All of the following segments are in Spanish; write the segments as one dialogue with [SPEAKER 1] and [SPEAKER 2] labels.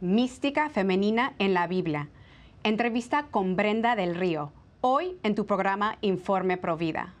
[SPEAKER 1] Mística Femenina en la Biblia. Entrevista con Brenda del Río, hoy en tu programa Informe Provida.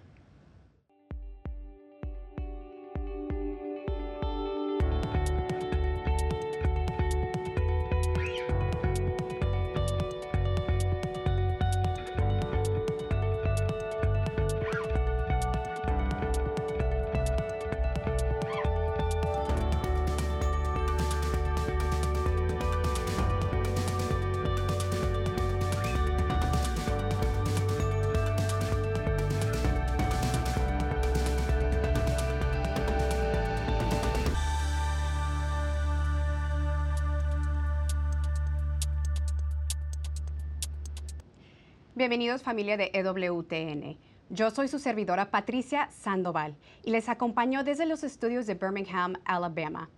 [SPEAKER 1] Bienvenidos familia de EWTN. Yo soy su servidora Patricia Sandoval y les acompaño desde los estudios de Birmingham, Alabama.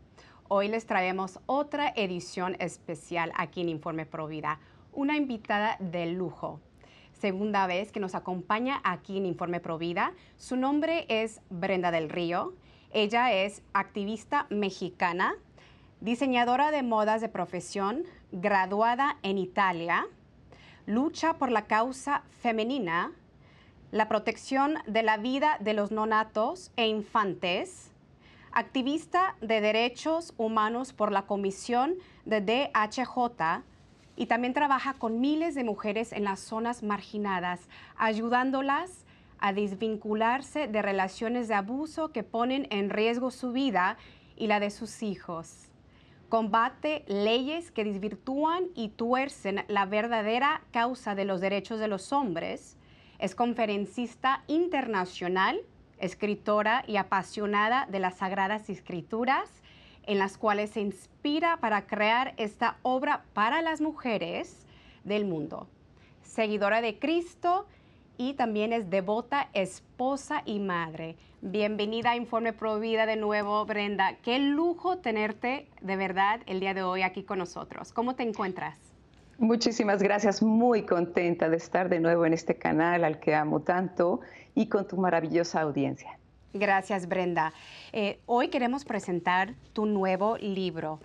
[SPEAKER 1] Hoy les traemos otra edición especial aquí en Informe Provida, una invitada de lujo. Segunda vez que nos acompaña aquí en Informe Provida. Su nombre es Brenda del Río. Ella es activista mexicana, diseñadora de modas de profesión, graduada en Italia lucha por la causa femenina, la protección de la vida de los nonatos e infantes, activista de derechos humanos por la Comisión de DHJ y también trabaja con miles de mujeres en las zonas marginadas, ayudándolas a desvincularse de relaciones de abuso que ponen en riesgo su vida y la de sus hijos combate leyes que desvirtúan y tuercen la verdadera causa de los derechos de los hombres, es conferencista internacional, escritora y apasionada de las Sagradas Escrituras, en las cuales se inspira para crear esta obra para las mujeres del mundo. Seguidora de Cristo, y también es devota, esposa y madre. Bienvenida a Informe Pro Vida de nuevo, Brenda. Qué lujo tenerte de verdad el día de hoy aquí con nosotros. ¿Cómo te encuentras?
[SPEAKER 2] Muchísimas gracias, muy contenta de estar de nuevo en este canal al que amo tanto y con tu maravillosa audiencia.
[SPEAKER 1] Gracias, Brenda. Eh, hoy queremos presentar tu nuevo libro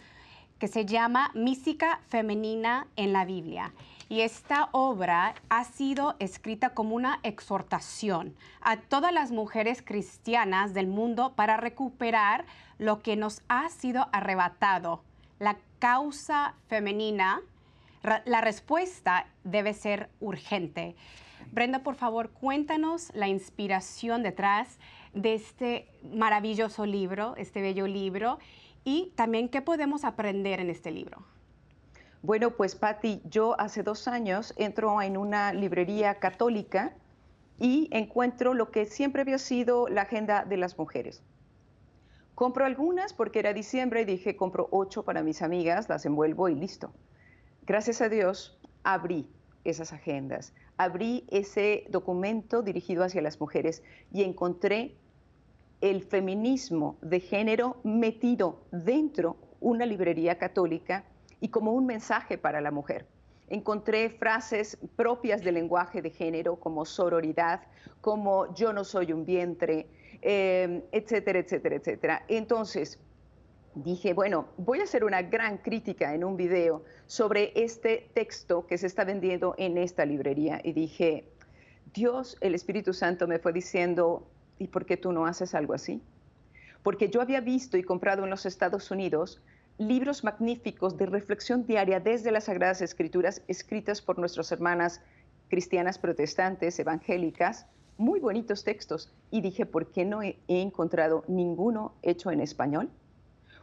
[SPEAKER 1] que se llama Mística Femenina en la Biblia. Y esta obra ha sido escrita como una exhortación a todas las mujeres cristianas del mundo para recuperar lo que nos ha sido arrebatado, la causa femenina. La respuesta debe ser urgente. Brenda, por favor, cuéntanos la inspiración detrás de este maravilloso libro, este bello libro, y también qué podemos aprender en este libro.
[SPEAKER 2] Bueno, pues Patti, yo hace dos años entro en una librería católica y encuentro lo que siempre había sido la agenda de las mujeres. Compro algunas porque era diciembre y dije, compro ocho para mis amigas, las envuelvo y listo. Gracias a Dios, abrí esas agendas, abrí ese documento dirigido hacia las mujeres y encontré el feminismo de género metido dentro una librería católica y como un mensaje para la mujer. Encontré frases propias del lenguaje de género como sororidad, como yo no soy un vientre, em, etcétera, etcétera, etcétera. Entonces, dije, bueno, voy a hacer una gran crítica en un video sobre este texto que se está vendiendo en esta librería. Y dije, Dios, el Espíritu Santo me fue diciendo, ¿y por qué tú no haces algo así? Porque yo había visto y comprado en los Estados Unidos libros magníficos de reflexión diaria desde las Sagradas Escrituras escritas por nuestras hermanas cristianas protestantes, evangélicas, muy bonitos textos. Y dije, ¿por qué no he, encontrado ninguno hecho en español?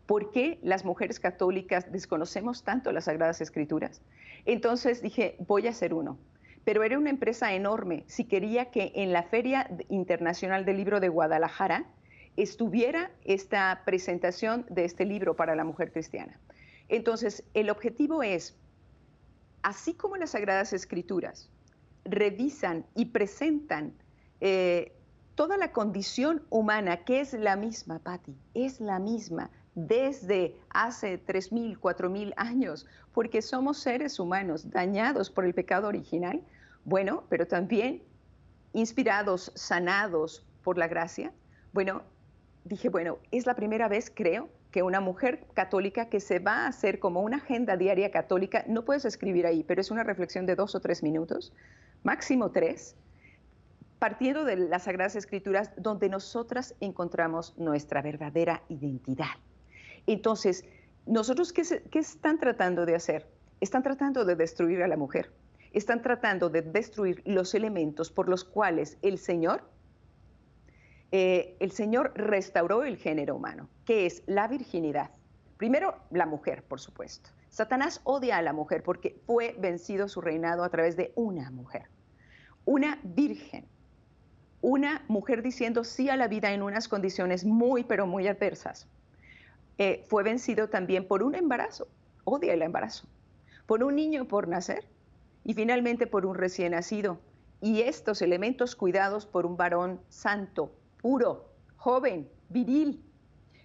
[SPEAKER 2] ¿Por qué las mujeres católicas desconocemos tanto las Sagradas Escrituras? Entonces dije, voy a hacer uno. Pero era una empresa enorme. Si quería que en la Feria Internacional del Libro de Guadalajara estuviera esta presentación de este libro para la mujer cristiana. Entonces, el objetivo es, así como las Sagradas Escrituras revisan y presentan eh, toda la condición humana, que es la misma, Patti, es la misma desde hace 3.000, 4.000 años, porque somos seres humanos dañados por el pecado original, bueno, pero también inspirados, sanados por la gracia. Bueno, dije, bueno, es la primera vez, creo, que una mujer católica que se va a hacer como una agenda diaria católica, no puedes escribir ahí, pero es una reflexión de dos o tres minutos, máximo tres, partiendo de las Sagradas Escrituras, donde nosotras encontramos nuestra verdadera identidad. Entonces, ¿nosotros qué, qué están tratando de hacer? Están tratando de destruir a la mujer, están tratando de destruir los elementos por los cuales el Señor eh, el Señor restauró el género humano, que es la virginidad. Primero, la mujer, por supuesto. Satanás odia a la mujer porque fue vencido su reinado a través de una mujer, una virgen, una mujer diciendo sí a la vida en unas condiciones muy, pero muy adversas. Eh, fue vencido también por un embarazo, odia el embarazo, por un niño por nacer y finalmente por un recién nacido. Y estos elementos cuidados por un varón santo, puro, joven, viril.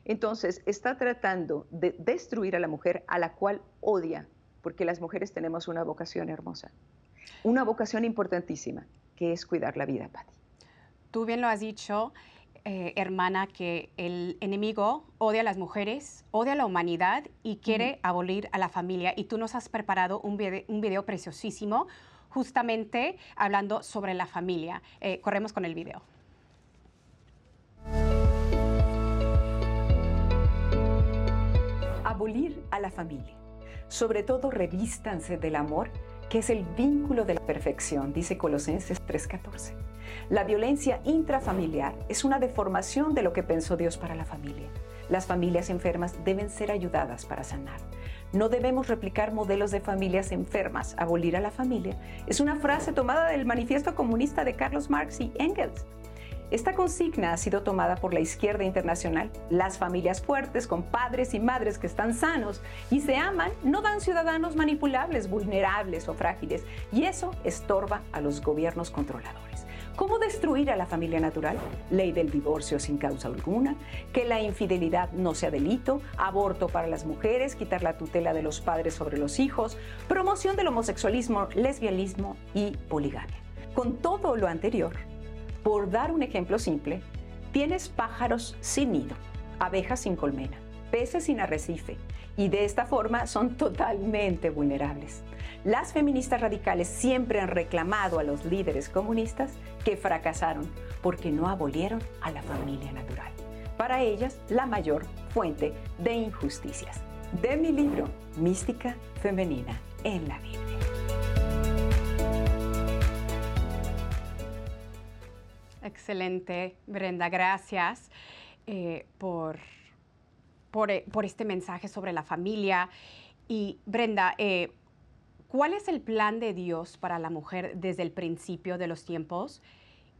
[SPEAKER 2] Entonces está tratando de destruir a la mujer a la cual odia, porque las mujeres tenemos una vocación hermosa, una vocación importantísima, que es cuidar la vida, Patti.
[SPEAKER 1] Tú bien lo has dicho, eh, hermana, que el enemigo odia a las mujeres, odia a la humanidad y quiere abolir a la familia. Y tú nos has preparado un video, un video preciosísimo justamente hablando sobre la familia. Eh, corremos con el video.
[SPEAKER 3] Abolir a la familia. Sobre todo revístanse del amor, que es el vínculo de la perfección, dice Colosenses 3:14. La violencia intrafamiliar es una deformación de lo que pensó Dios para la familia. Las familias enfermas deben ser ayudadas para sanar. No debemos replicar modelos de familias enfermas. Abolir a la familia es una frase tomada del manifiesto comunista de Carlos Marx y Engels. Esta consigna ha sido tomada por la izquierda internacional. Las familias fuertes, con padres y madres que están sanos y se aman, no dan ciudadanos manipulables, vulnerables o frágiles, y eso estorba a los gobiernos controladores. ¿Cómo destruir a la familia natural? Ley del divorcio sin causa alguna, que la infidelidad no sea delito, aborto para las mujeres, quitar la tutela de los padres sobre los hijos, promoción del homosexualismo, lesbianismo y poligamia. Con todo lo anterior, por dar un ejemplo simple, tienes pájaros sin nido, abejas sin colmena, peces sin arrecife, y de esta forma son totalmente vulnerables. Las feministas radicales siempre han reclamado a los líderes comunistas que fracasaron porque no abolieron a la familia natural. Para ellas, la mayor fuente de injusticias. De mi libro, Mística Femenina en la Biblia.
[SPEAKER 1] Excelente, Brenda, gracias eh, por, eh, por, este mensaje sobre la familia. Y Brenda, eh, ¿cuál es el plan de Dios para la mujer desde el principio de los tiempos?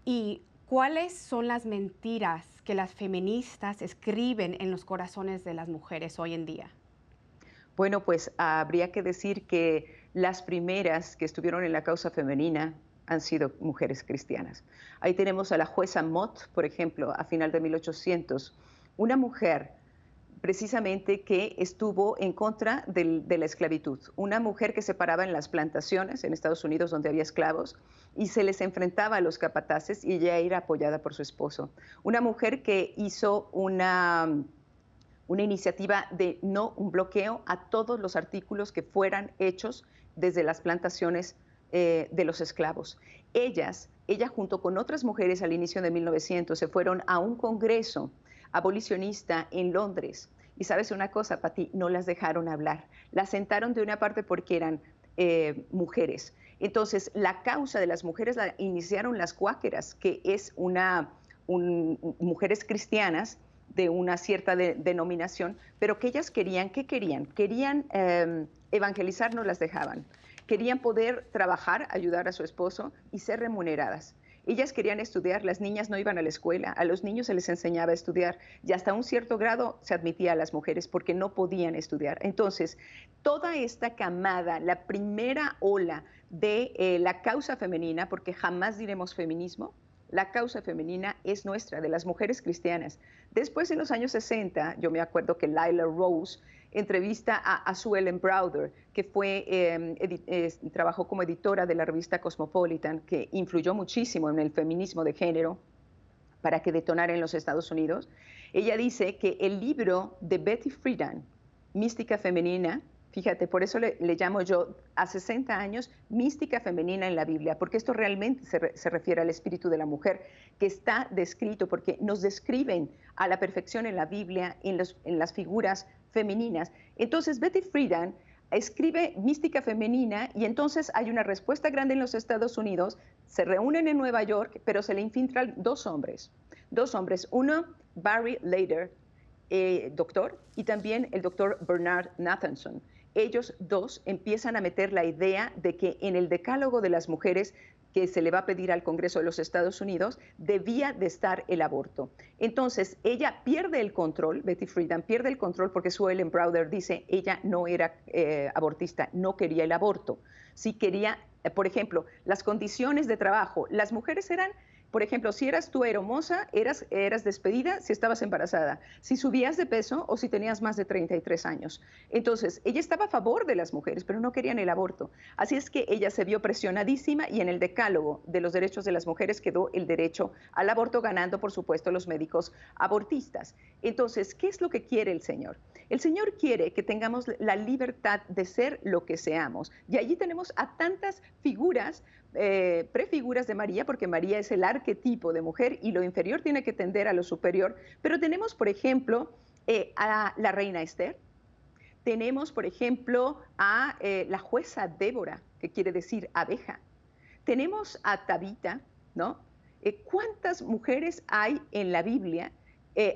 [SPEAKER 1] ¿Y cuáles son las mentiras que las feministas escriben en los corazones de las mujeres hoy en día?
[SPEAKER 2] Bueno, pues habría que decir que las primeras que estuvieron en la causa femenina han sido mujeres cristianas. Ahí tenemos a la jueza Mott, por ejemplo, a final de 1800, una mujer precisamente que estuvo en contra de la esclavitud, una mujer que se paraba en las plantaciones en Estados Unidos donde había esclavos y se les enfrentaba a los capataces y ella era apoyada por su esposo, una mujer que hizo una, una iniciativa de no un bloqueo a todos los artículos que fueran hechos desde las plantaciones eh, de los esclavos. Ellas, ella junto con otras mujeres al inicio de 1900 se fueron a un congreso abolicionista en Londres. Y sabes una cosa, Pati, no las dejaron hablar. Las sentaron de una parte porque eran eh, mujeres. Entonces, la causa de las mujeres la iniciaron las cuáqueras, que es una mujeres cristianas de una cierta denominación, pero que ellas querían, ¿qué querían? Querían em, evangelizar, no las dejaban querían poder trabajar, ayudar a su esposo y ser remuneradas. Ellas querían estudiar, las niñas no iban a la escuela, a los niños se les enseñaba a estudiar y hasta un cierto grado se admitía a las mujeres porque no podían estudiar. Entonces, toda esta camada, la primera ola de eh, la causa femenina, porque jamás diremos feminismo, la causa femenina es nuestra, de las mujeres cristianas. Después, en los años 60, yo me acuerdo que Lila Rose entrevista a, Sue Ellen Browder, que fue, em, trabajó como editora de la revista Cosmopolitan, que influyó muchísimo en el feminismo de género. para que detonara en los Estados Unidos. Ella dice que el libro de Betty Friedan, Mística Femenina, Fíjate, por eso le, llamo yo a 60 años mística femenina en la Biblia, porque esto realmente se, refiere al espíritu de la mujer que está descrito, porque nos describen a la perfección en la Biblia, en, las figuras femeninas. Entonces, Betty Friedan escribe mística femenina y entonces hay una respuesta grande en los Estados Unidos, se reúnen en Nueva York, pero se le infiltran dos hombres, dos hombres, uno, Barry Lader, eh, doctor, y también el doctor Bernard Nathanson ellos dos empiezan a meter la idea de que en el decálogo de las mujeres que se le va a pedir al Congreso de los Estados Unidos, debía de estar el aborto. Entonces, ella pierde el control, Betty Friedan pierde el control porque su Ellen Browder dice, ella no era eh, abortista, no quería el aborto. Sí quería, eh, por ejemplo, las condiciones de trabajo. Las mujeres eran por ejemplo, si eras tú hermosa, eras, eras despedida si estabas embarazada, si subías de peso o si tenías más de 33 años. Entonces, ella estaba a favor de las mujeres, pero no querían el aborto. Así es que ella se vio presionadísima y en el decálogo de los derechos de las mujeres quedó el derecho al aborto, ganando, por supuesto, los médicos abortistas. Entonces, ¿qué es lo que quiere el Señor? El Señor quiere que tengamos la libertad de ser lo que seamos. Y allí tenemos a tantas figuras eh, prefiguras de María, porque María es el arquetipo de mujer y lo inferior tiene que tender a lo superior. Pero tenemos, por ejemplo, eh, a la reina Esther, tenemos, por ejemplo, a eh, la jueza Débora, que quiere decir abeja. Tenemos a Tabita, ¿no? ¿Cuántas mujeres hay en la Biblia?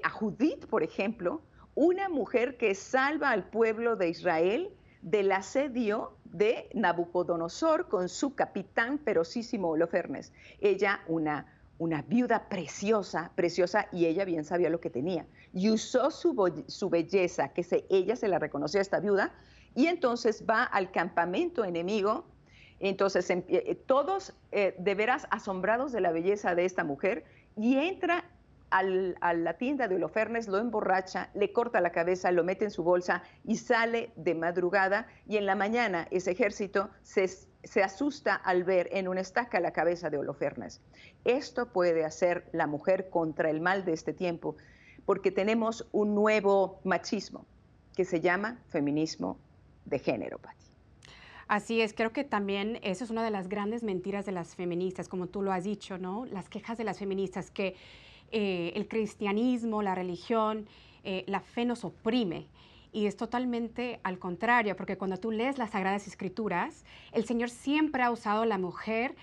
[SPEAKER 2] a Judith, por ejemplo, una mujer que salva al pueblo de Israel del asedio de Nabucodonosor con su capitán ferocísimo Holofernes. Ella, una, una viuda preciosa, preciosa, y ella bien sabía lo que tenía. Y usó su, su belleza, que se, ella se la reconocía a esta viuda, y entonces va al campamento enemigo. Entonces, em, eh, eh, todos eh, de veras asombrados de la belleza de esta mujer, y entra a la tienda de Holofernes, lo emborracha, le corta la cabeza, lo mete en su bolsa y sale de madrugada y en la mañana ese ejército se, se asusta al ver en una estaca la cabeza de Holofernes. Esto puede hacer la mujer contra el mal de este tiempo porque tenemos un nuevo machismo que se llama feminismo de género, Pati.
[SPEAKER 1] Así es, creo que también eso es una de las grandes mentiras de las feministas, como tú lo has dicho, ¿no? Las quejas de las feministas que eh, el cristianismo, la religión, eh, la fe nos oprime. Y es totalmente al contrario, porque cuando tú lees las Sagradas Escrituras, el Señor siempre ha usado a la mujer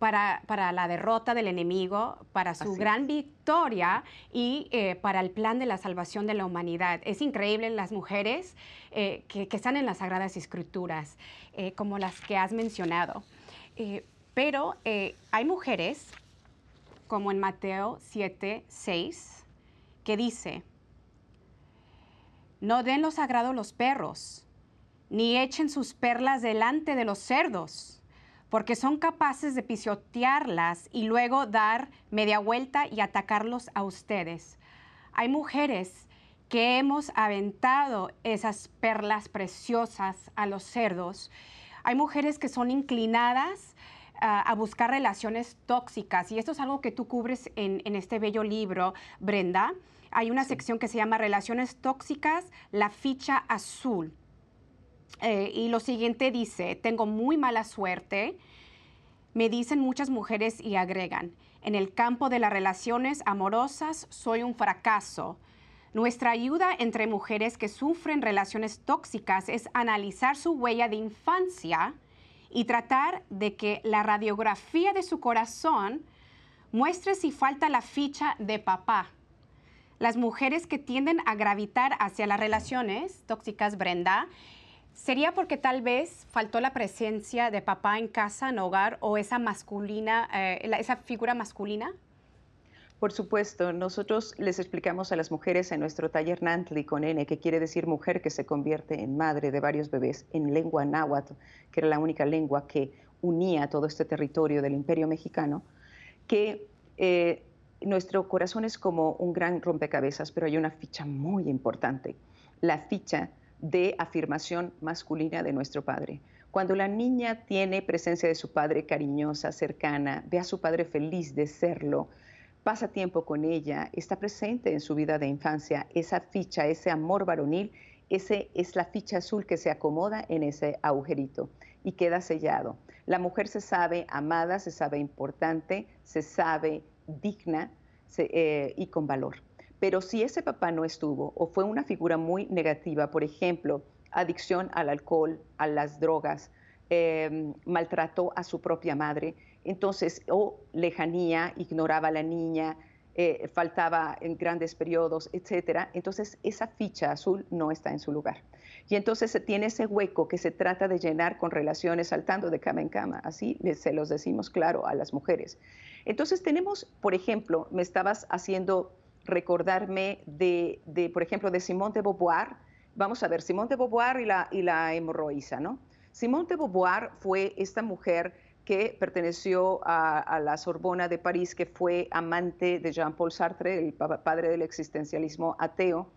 [SPEAKER 1] para, la derrota del enemigo, para su gran victoria y eh, para el plan de la salvación de la humanidad. Es increíble las mujeres que, que, están en las Sagradas Escrituras, como las que has mencionado. pero hay mujeres como en Mateo 7, 6, que dice, no den lo sagrado los perros, ni echen sus perlas delante de los cerdos, porque son capaces de pisotearlas y luego dar media vuelta y atacarlos a ustedes. Hay mujeres que hemos aventado esas perlas preciosas a los cerdos. Hay mujeres que son inclinadas a, buscar relaciones tóxicas. Y esto es algo que tú cubres en, este bello libro, Brenda. Hay una sección que se llama Relaciones tóxicas, la ficha azul. Eh, y lo siguiente dice, tengo muy mala suerte, me dicen muchas mujeres y agregan, en el campo de las relaciones amorosas soy un fracaso. Nuestra ayuda entre mujeres que sufren relaciones tóxicas es analizar su huella de infancia y tratar de que la radiografía de su corazón muestre si falta la ficha de papá. Las mujeres que tienden a gravitar hacia las relaciones tóxicas, Brenda, ¿sería porque tal vez faltó la presencia de papá en casa, en hogar, o esa masculina, eh, esa figura masculina?
[SPEAKER 2] Por supuesto, nosotros les explicamos a las mujeres en nuestro taller Nantli con N, que quiere decir mujer que se convierte en madre de varios bebés, en lengua náhuatl, que era la única lengua que unía todo este territorio del imperio mexicano, que eh, nuestro corazón es como un gran rompecabezas, pero hay una ficha muy importante, la ficha de afirmación masculina de nuestro padre. Cuando la niña tiene presencia de su padre cariñosa, cercana, ve a su padre feliz de serlo, pasa tiempo con ella, está presente en su vida de infancia, esa ficha, ese amor varonil, ese es la ficha azul que se acomoda en ese agujerito y queda sellado. La mujer se sabe amada, se sabe importante, se sabe digna eh, y con valor. Pero si ese papá no estuvo o fue una figura muy negativa, por ejemplo, adicción al alcohol, a las drogas, em, maltrató a su propia madre, entonces, o lejanía, ignoraba a la niña, eh, faltaba en grandes periodos, etcétera, entonces esa ficha azul no está en su lugar. Y entonces se tiene ese hueco que se trata de llenar con relaciones saltando de cama en cama, así se los decimos claro a las mujeres. Entonces tenemos, por ejemplo, me estabas haciendo recordarme de, por ejemplo, de Simone de Beauvoir. Vamos a ver, Simone de Beauvoir y la, y la hemorroísa, ¿no? Simone de Beauvoir fue esta mujer que perteneció a, la Sorbona de París, que fue amante de Jean-Paul Sartre, el padre del existencialismo ateo,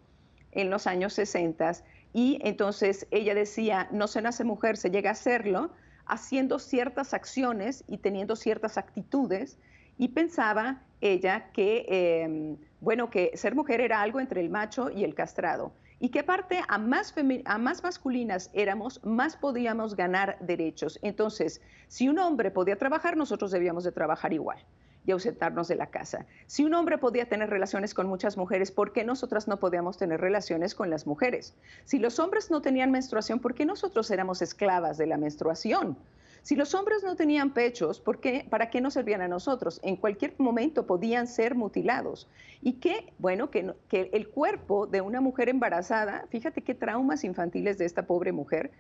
[SPEAKER 2] en los años 60. Y entonces ella decía, no se nace mujer, se llega a serlo haciendo ciertas acciones y teniendo ciertas actitudes. Y pensaba ella que, em, bueno, que ser mujer era algo entre el macho y el castrado y que aparte a más, a más masculinas éramos, más podíamos ganar derechos. Entonces, si un hombre podía trabajar, nosotros debíamos de trabajar igual y ausentarnos de la casa. Si un hombre podía tener relaciones con muchas mujeres, ¿por qué nosotras no podíamos tener relaciones con las mujeres? Si los hombres no tenían menstruación, ¿por qué nosotros éramos esclavas de la menstruación? Si los hombres no tenían pechos, ¿por qué, ¿para qué nos servían a nosotros? En cualquier momento podían ser mutilados. Y que, bueno, que, que el cuerpo de una mujer embarazada, fíjate qué traumas infantiles de esta pobre mujer,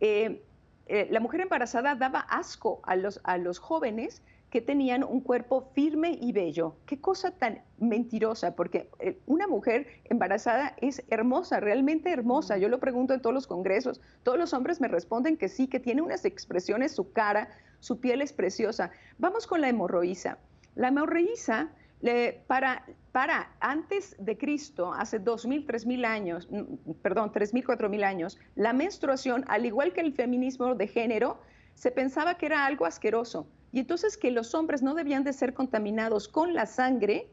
[SPEAKER 2] eh, eh, la mujer embarazada daba asco a los, a los jóvenes que tenían un cuerpo firme y bello. Qué cosa tan mentirosa, porque eh, una mujer embarazada es hermosa, realmente hermosa. Yo lo pregunto en todos los congresos, todos los hombres me responden que sí, que tiene unas expresiones, su cara, su piel es preciosa. Vamos con la hemorroísa. La hemorroísa, para, para antes de Cristo, hace 2.000, 3.000 años, mm, perdón, 3.000, 4.000 años, la menstruación, al igual que el feminismo de género, se pensaba que era algo asqueroso y entonces que los hombres no debían de ser contaminados con la sangre.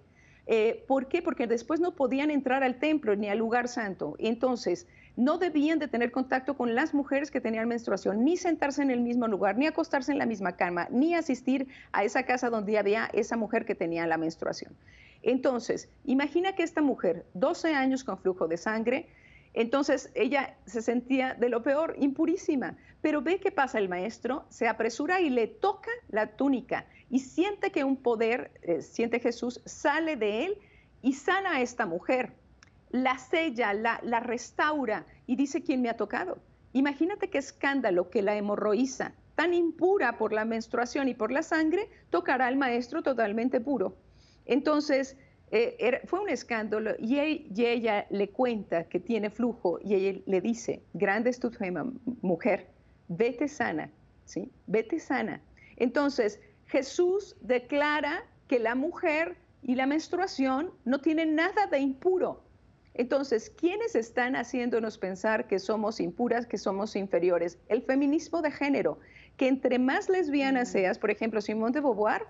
[SPEAKER 2] Eh, ¿Por qué? Porque después no podían entrar al templo ni al lugar santo. Entonces, no debían de tener contacto con las mujeres que tenían menstruación, ni sentarse en el mismo lugar, ni acostarse en la misma cama, ni asistir a esa casa donde había esa mujer que tenía la menstruación. Entonces, imagina que esta mujer, 12 años con flujo de sangre, entonces ella se sentía de lo peor, impurísima. Pero ve qué pasa el maestro, se apresura y le toca la túnica y siente que un poder, eh, siente Jesús, sale de él y sana a esta mujer. La sella, la, la restaura y dice quién me ha tocado. Imagínate qué escándalo que la hemorroísa, tan impura por la menstruación y por la sangre, tocará al maestro totalmente puro. Entonces, eh, fue un escándalo y, ella le cuenta que tiene flujo y ella le dice, grande es tu mujer, vete sana, ¿sí? Vete sana. Entonces, Jesús declara que la mujer y la menstruación no tienen nada de impuro. Entonces, ¿quiénes están haciéndonos pensar que somos impuras, que somos inferiores? El feminismo de género, que entre más lesbianas seas, por ejemplo, Simone de Beauvoir,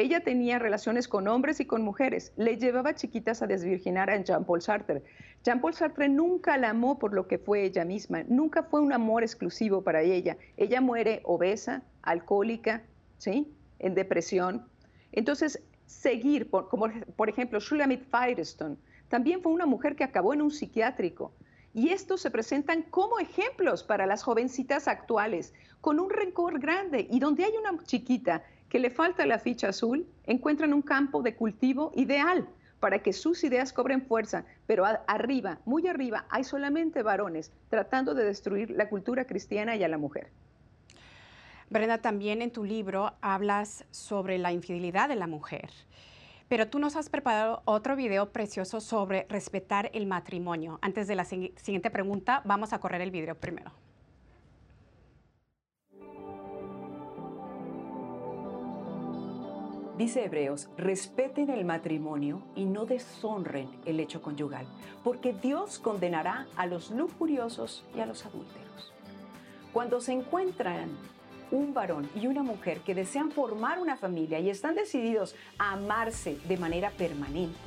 [SPEAKER 2] ella tenía relaciones con hombres y con mujeres. Le llevaba chiquitas a desvirginar a Jean-Paul Sartre. Jean-Paul Sartre nunca la amó por lo que fue ella misma. Nunca fue un amor exclusivo para ella. Ella muere obesa, alcohólica, ¿sí? En depresión. Entonces, seguir, como por ejemplo Shulamit Firestone, también fue una mujer que acabó en un psiquiátrico. Y estos se presentan como ejemplos para las jovencitas actuales, con un rencor grande. Y donde hay una chiquita que le falta la ficha azul, encuentran un campo de cultivo ideal para que sus ideas cobren fuerza, pero arriba, muy arriba, hay solamente varones tratando de destruir la cultura cristiana y a la mujer.
[SPEAKER 1] Brenda, también en tu libro hablas sobre la infidelidad de la mujer, pero tú nos has preparado otro video precioso sobre respetar el matrimonio. Antes de la siguiente pregunta, vamos a correr el video primero.
[SPEAKER 3] Dice Hebreos, respeten el matrimonio y no deshonren el hecho conyugal, porque Dios condenará a los lujuriosos y a los adúlteros. Cuando se encuentran
[SPEAKER 2] un varón y una mujer que desean formar una familia y están decididos a amarse de manera permanente,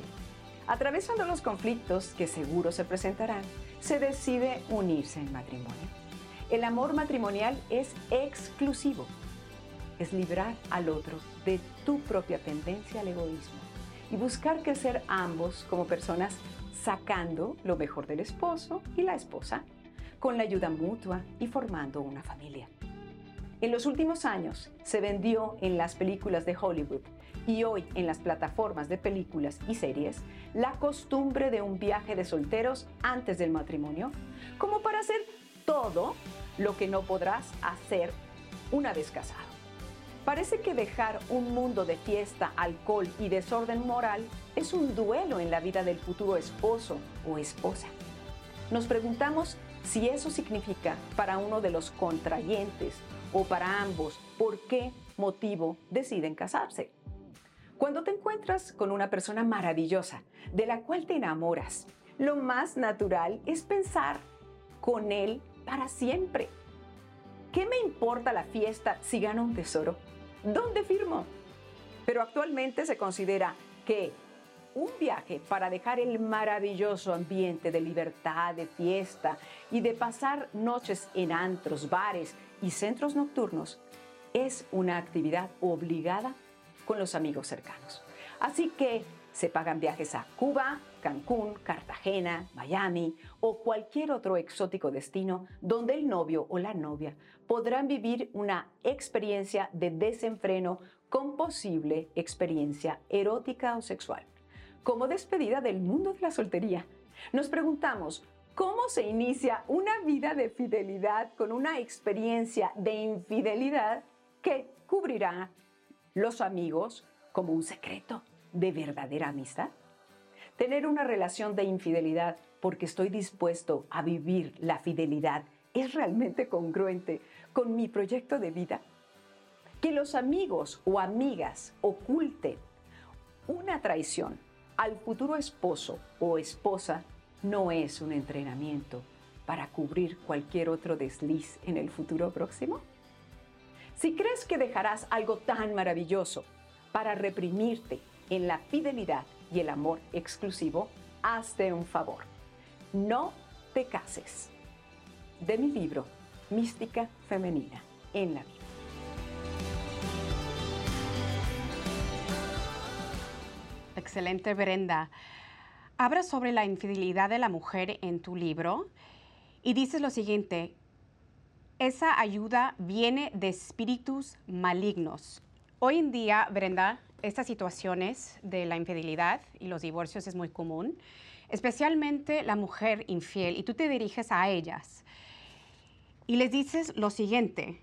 [SPEAKER 2] atravesando los conflictos que seguro se presentarán, se decide unirse en matrimonio. El amor matrimonial es exclusivo. Es librar al otro de tu propia tendencia al egoísmo y buscar crecer ambos como personas sacando lo mejor del esposo y la esposa, con la ayuda mutua y formando una familia. En los últimos años se vendió en las películas de Hollywood y hoy en las plataformas de películas y series la costumbre de un viaje de solteros antes del matrimonio, como para hacer todo lo que no podrás hacer una vez casado. Parece que dejar un mundo de fiesta, alcohol y desorden moral es un duelo en la vida del futuro esposo o esposa. Nos preguntamos si eso significa para uno de los contrayentes o para ambos, ¿por qué motivo deciden casarse? Cuando te encuentras con una persona maravillosa, de la cual te enamoras, lo más natural es pensar con él para siempre. ¿Qué me importa la fiesta si gano un tesoro? ¿Dónde firmo? Pero actualmente se considera que un viaje para dejar el maravilloso ambiente de libertad, de fiesta y de pasar noches en antros, bares y centros nocturnos es una actividad obligada con los amigos cercanos. Así que se pagan viajes a Cuba, Cancún, Cartagena, Miami o cualquier otro exótico destino donde el novio o la novia podrán vivir una experiencia de desenfreno con posible experiencia erótica o sexual como despedida del mundo de la soltería. Nos preguntamos, ¿cómo se inicia una vida de fidelidad con una experiencia de infidelidad que cubrirá los amigos como un secreto de verdadera amistad? Tener una relación de infidelidad porque estoy dispuesto a vivir la fidelidad es realmente congruente con mi proyecto de vida. Que los amigos o amigas oculten una traición al futuro esposo o esposa no es un entrenamiento para cubrir cualquier otro desliz en el futuro próximo? Si crees que dejarás algo tan maravilloso para reprimirte en la fidelidad y el amor exclusivo, hazte un favor. No te cases. De mi libro, Mística Femenina en la vida.
[SPEAKER 1] Excelente, Brenda. Habla sobre la infidelidad de la mujer en tu libro y dices lo siguiente, esa ayuda viene de espíritus malignos. Hoy en día, Brenda, estas situaciones de la infidelidad y los divorcios es muy común, especialmente la mujer infiel, y tú te diriges a ellas y les dices lo siguiente,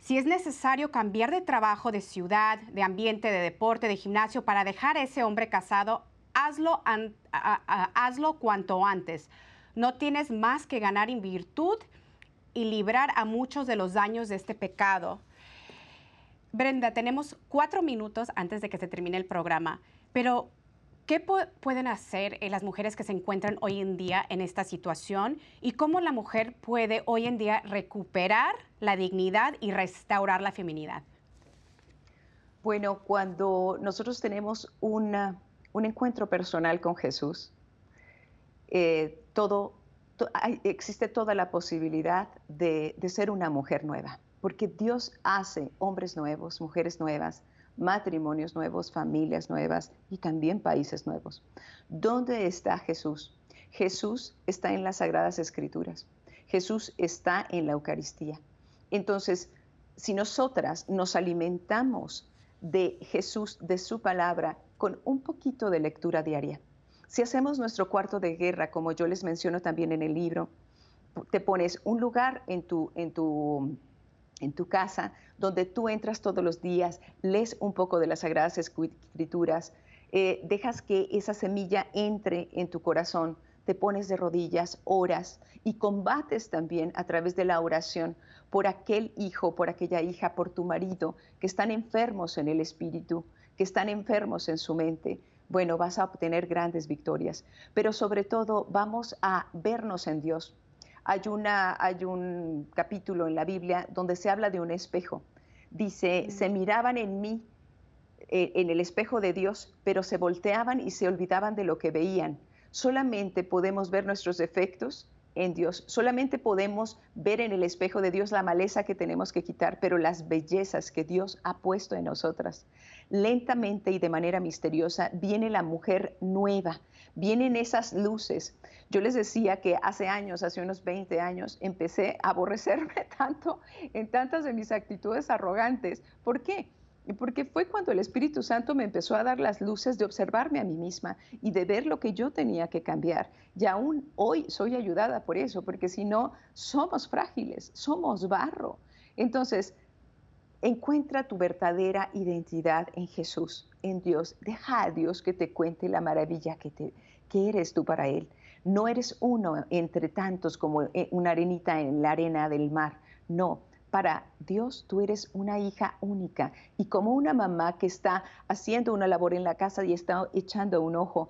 [SPEAKER 1] si es necesario cambiar de trabajo, de ciudad, de ambiente, de deporte, de gimnasio para dejar a ese hombre casado, hazlo, hazlo cuanto antes. No tienes más que ganar en virtud y librar a muchos de los daños de este pecado. Brenda, tenemos cuatro minutos antes de que se termine el programa, pero ¿Qué pueden hacer eh, las mujeres que se encuentran hoy en día en esta situación y cómo la mujer puede hoy en día recuperar la dignidad y restaurar la feminidad?
[SPEAKER 4] Bueno, cuando nosotros tenemos un encuentro personal con Jesús, eh, todo, existe toda la posibilidad de ser una mujer nueva, porque Dios hace hombres nuevos, mujeres nuevas, matrimonios nuevos, familias nuevas y también países nuevos. ¿Dónde está Jesús? Jesús está en las Sagradas Escrituras. Jesús está en la Eucaristía. Entonces, si nosotras nos alimentamos de Jesús, de su palabra, con un poquito de lectura diaria, si hacemos nuestro cuarto de guerra, como yo les menciono también en el libro, te pones un lugar en tu, en tu en tu casa, donde tú entras todos los días, lees un poco de las Sagradas Escrituras, eh, dejas que esa semilla entre en tu corazón, te pones de rodillas, oras y combates también a través de la oración por aquel hijo, por aquella hija, por tu marido, que están enfermos en el espíritu, que están enfermos en su mente. Bueno, vas a obtener grandes victorias, pero sobre todo vamos a vernos en Dios,
[SPEAKER 2] hay, una, hay un capítulo en la Biblia donde se habla de un espejo. Dice, se miraban en mí, eh, en el espejo de Dios, pero se volteaban y se olvidaban de lo que veían. Solamente podemos ver nuestros defectos en Dios. Solamente podemos ver en el espejo de Dios la maleza que tenemos que quitar, pero las bellezas que Dios ha puesto en nosotras. Lentamente y de manera misteriosa viene la mujer nueva, vienen esas luces. Yo les decía que hace años, hace unos 20 años, empecé a aborrecerme tanto en tantas de mis actitudes arrogantes. ¿Por qué? Porque fue cuando el Espíritu Santo me empezó a dar las luces de observarme a mí misma y de ver lo que yo tenía que cambiar. Y aún hoy soy ayudada por eso, porque si no, somos frágiles, somos barro. Entonces, encuentra tu verdadera identidad en Jesús, en Dios. Deja a Dios que te cuente la maravilla que, te, que eres tú para Él. No eres uno entre tantos como eh, una arenita en la arena del mar. No, para Dios tú eres una hija única y como una mamá que está haciendo una labor en la casa y está echando un ojo,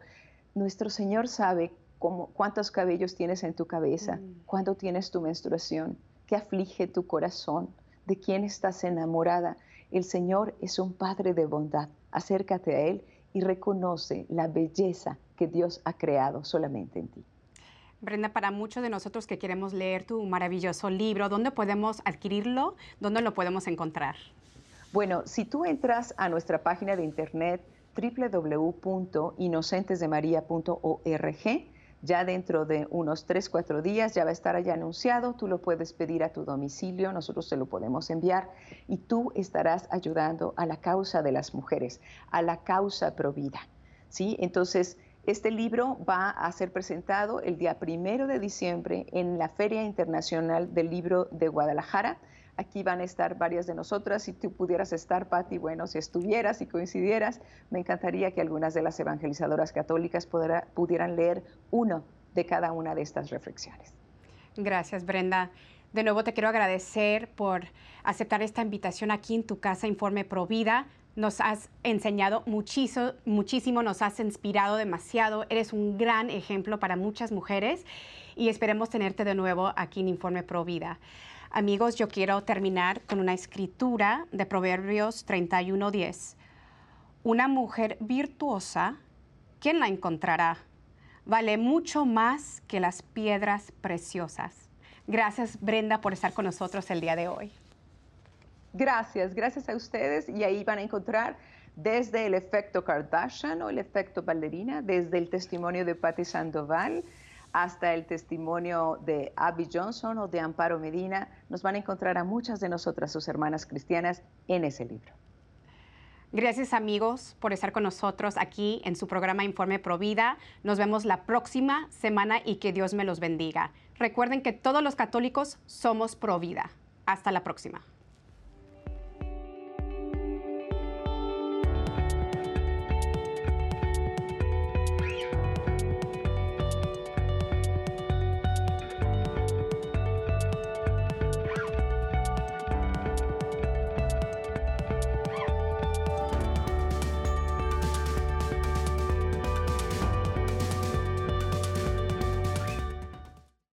[SPEAKER 2] nuestro Señor sabe cómo, cuántos cabellos tienes en tu cabeza, mm. cuándo tienes tu menstruación, qué aflige tu corazón, de quién estás enamorada. El Señor es un Padre de bondad. Acércate a Él y reconoce la belleza que Dios ha creado solamente en ti.
[SPEAKER 1] Brenda, para muchos de nosotros que queremos leer tu maravilloso libro, ¿dónde podemos adquirirlo? ¿Dónde lo podemos encontrar?
[SPEAKER 2] Bueno, si tú entras a nuestra página de internet www.inocentesdemaria.org, ya dentro de unos 3, 4 días ya va a estar allá anunciado, tú lo puedes pedir a tu domicilio, nosotros te lo podemos enviar y tú estarás ayudando a la causa de las mujeres, a la causa provida. ¿sí? Entonces, este libro va a ser presentado el día primero de diciembre en la Feria Internacional del Libro de Guadalajara. Aquí van a estar varias de nosotras. Si tú pudieras estar, Patti, bueno, si estuvieras y coincidieras, me encantaría que algunas de las evangelizadoras católicas pudieran leer uno de cada una de estas reflexiones.
[SPEAKER 1] Gracias, Brenda. De nuevo te quiero agradecer por aceptar esta invitación aquí en tu casa Informe Provida. Nos has enseñado muchísimo, muchísimo, nos has inspirado demasiado. Eres un gran ejemplo para muchas mujeres y esperemos tenerte de nuevo aquí en Informe Pro Vida. Amigos, yo quiero terminar con una escritura de Proverbios 31:10. Una mujer virtuosa, ¿quién la encontrará? Vale mucho más que las piedras preciosas. Gracias, Brenda, por estar con nosotros el día de hoy.
[SPEAKER 2] Gracias, gracias a ustedes y ahí van a encontrar desde el efecto Kardashian o el efecto ballerina, desde el testimonio de Patti Sandoval hasta el testimonio de Abby Johnson o de Amparo Medina. Nos van a encontrar a muchas de nosotras, sus hermanas cristianas, en ese libro.
[SPEAKER 1] Gracias amigos por estar con nosotros aquí en su programa Informe Provida. Nos vemos la próxima semana y que Dios me los bendiga. Recuerden que todos los católicos somos Provida. Hasta la próxima.